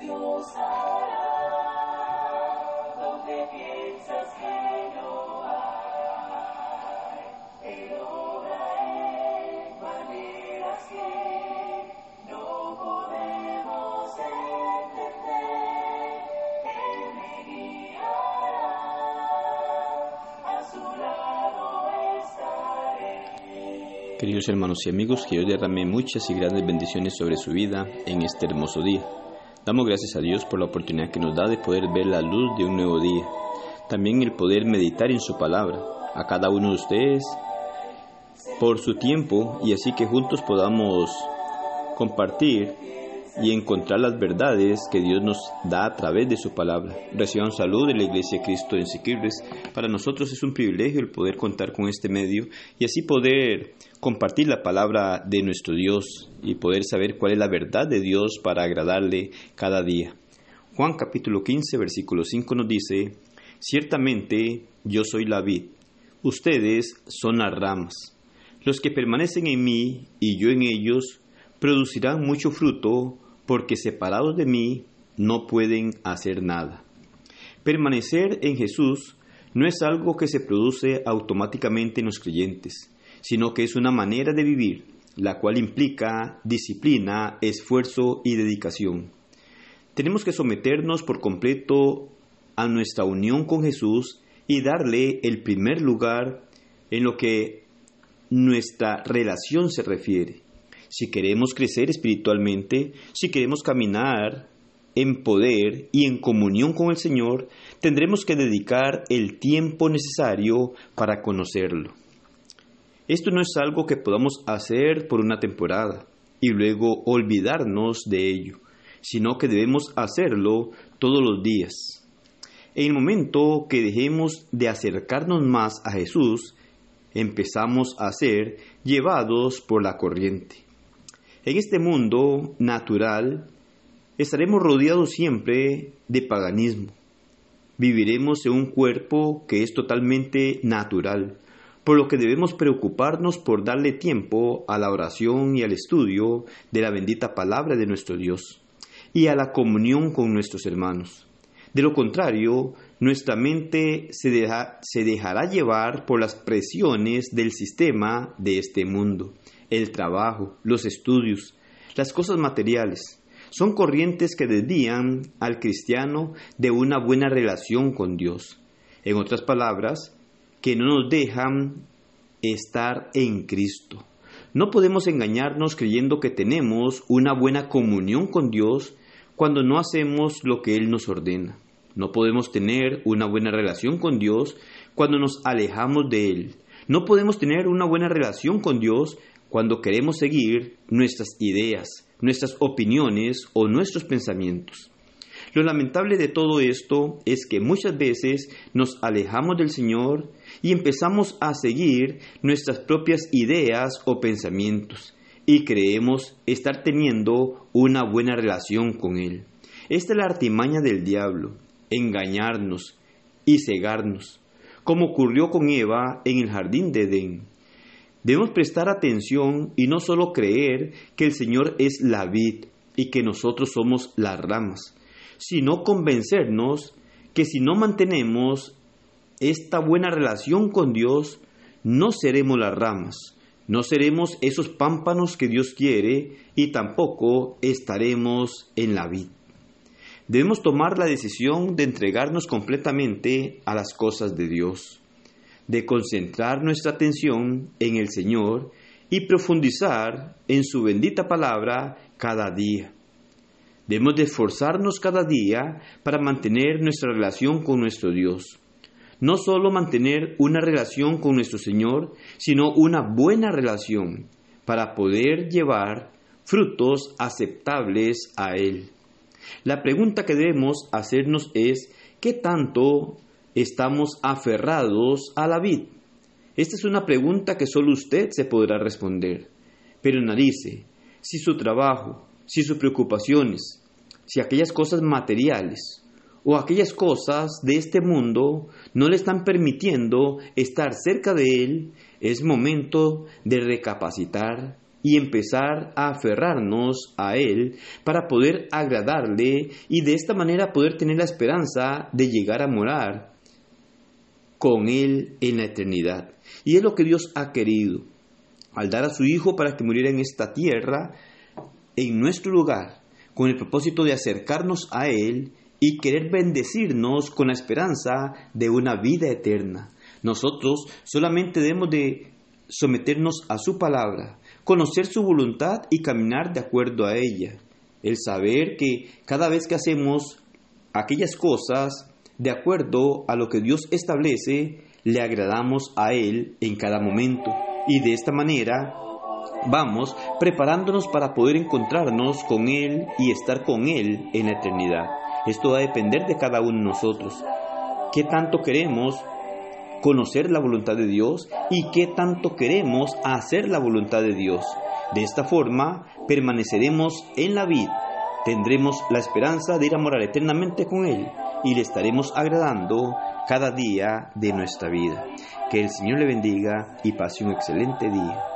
Dios hará donde piensas que no hay. Él obra en maneras que no podemos entender. Él me guiará, a su lado estaré. Queridos hermanos y amigos, que Dios derrame muchas y grandes bendiciones sobre su vida en este hermoso día. Damos gracias a Dios por la oportunidad que nos da de poder ver la luz de un nuevo día. También el poder meditar en su palabra. A cada uno de ustedes por su tiempo y así que juntos podamos compartir y encontrar las verdades que Dios nos da a través de su palabra. Reciban salud de la Iglesia de Cristo en Siquirres. Para nosotros es un privilegio el poder contar con este medio y así poder compartir la palabra de nuestro Dios y poder saber cuál es la verdad de Dios para agradarle cada día. Juan capítulo 15 versículo 5 nos dice, Ciertamente yo soy la vid, ustedes son las ramas. Los que permanecen en mí y yo en ellos producirán mucho fruto, porque separados de mí no pueden hacer nada. Permanecer en Jesús no es algo que se produce automáticamente en los creyentes, sino que es una manera de vivir, la cual implica disciplina, esfuerzo y dedicación. Tenemos que someternos por completo a nuestra unión con Jesús y darle el primer lugar en lo que nuestra relación se refiere. Si queremos crecer espiritualmente, si queremos caminar en poder y en comunión con el Señor, tendremos que dedicar el tiempo necesario para conocerlo. Esto no es algo que podamos hacer por una temporada y luego olvidarnos de ello, sino que debemos hacerlo todos los días. En el momento que dejemos de acercarnos más a Jesús, empezamos a ser llevados por la corriente. En este mundo natural estaremos rodeados siempre de paganismo. Viviremos en un cuerpo que es totalmente natural, por lo que debemos preocuparnos por darle tiempo a la oración y al estudio de la bendita palabra de nuestro Dios y a la comunión con nuestros hermanos. De lo contrario, nuestra mente se, se dejará llevar por las presiones del sistema de este mundo, el trabajo, los estudios, las cosas materiales. Son corrientes que desvían al cristiano de una buena relación con Dios. En otras palabras, que no nos dejan estar en Cristo. No podemos engañarnos creyendo que tenemos una buena comunión con Dios cuando no hacemos lo que Él nos ordena. No podemos tener una buena relación con Dios cuando nos alejamos de Él. No podemos tener una buena relación con Dios cuando queremos seguir nuestras ideas, nuestras opiniones o nuestros pensamientos. Lo lamentable de todo esto es que muchas veces nos alejamos del Señor y empezamos a seguir nuestras propias ideas o pensamientos y creemos estar teniendo una buena relación con Él. Esta es la artimaña del diablo, engañarnos y cegarnos, como ocurrió con Eva en el jardín de Edén. Debemos prestar atención y no solo creer que el Señor es la vid y que nosotros somos las ramas, sino convencernos que si no mantenemos esta buena relación con Dios, no seremos las ramas, no seremos esos pámpanos que Dios quiere y tampoco estaremos en la vid. Debemos tomar la decisión de entregarnos completamente a las cosas de Dios, de concentrar nuestra atención en el Señor y profundizar en su bendita palabra cada día. Debemos de esforzarnos cada día para mantener nuestra relación con nuestro Dios. No solo mantener una relación con nuestro Señor, sino una buena relación para poder llevar frutos aceptables a Él. La pregunta que debemos hacernos es, ¿qué tanto estamos aferrados a la vid? Esta es una pregunta que solo usted se podrá responder. Pero analice si su trabajo, si sus preocupaciones, si aquellas cosas materiales o aquellas cosas de este mundo no le están permitiendo estar cerca de Él, es momento de recapacitar y empezar a aferrarnos a Él para poder agradarle y de esta manera poder tener la esperanza de llegar a morar con Él en la eternidad. Y es lo que Dios ha querido, al dar a su Hijo para que muriera en esta tierra, en nuestro lugar, con el propósito de acercarnos a Él y querer bendecirnos con la esperanza de una vida eterna. Nosotros solamente debemos de someternos a su palabra, conocer su voluntad y caminar de acuerdo a ella. El saber que cada vez que hacemos aquellas cosas de acuerdo a lo que Dios establece, le agradamos a Él en cada momento. Y de esta manera vamos preparándonos para poder encontrarnos con Él y estar con Él en la eternidad. Esto va a depender de cada uno de nosotros. ¿Qué tanto queremos conocer la voluntad de Dios y qué tanto queremos hacer la voluntad de Dios? De esta forma permaneceremos en la vida, tendremos la esperanza de ir a morar eternamente con Él y le estaremos agradando cada día de nuestra vida. Que el Señor le bendiga y pase un excelente día.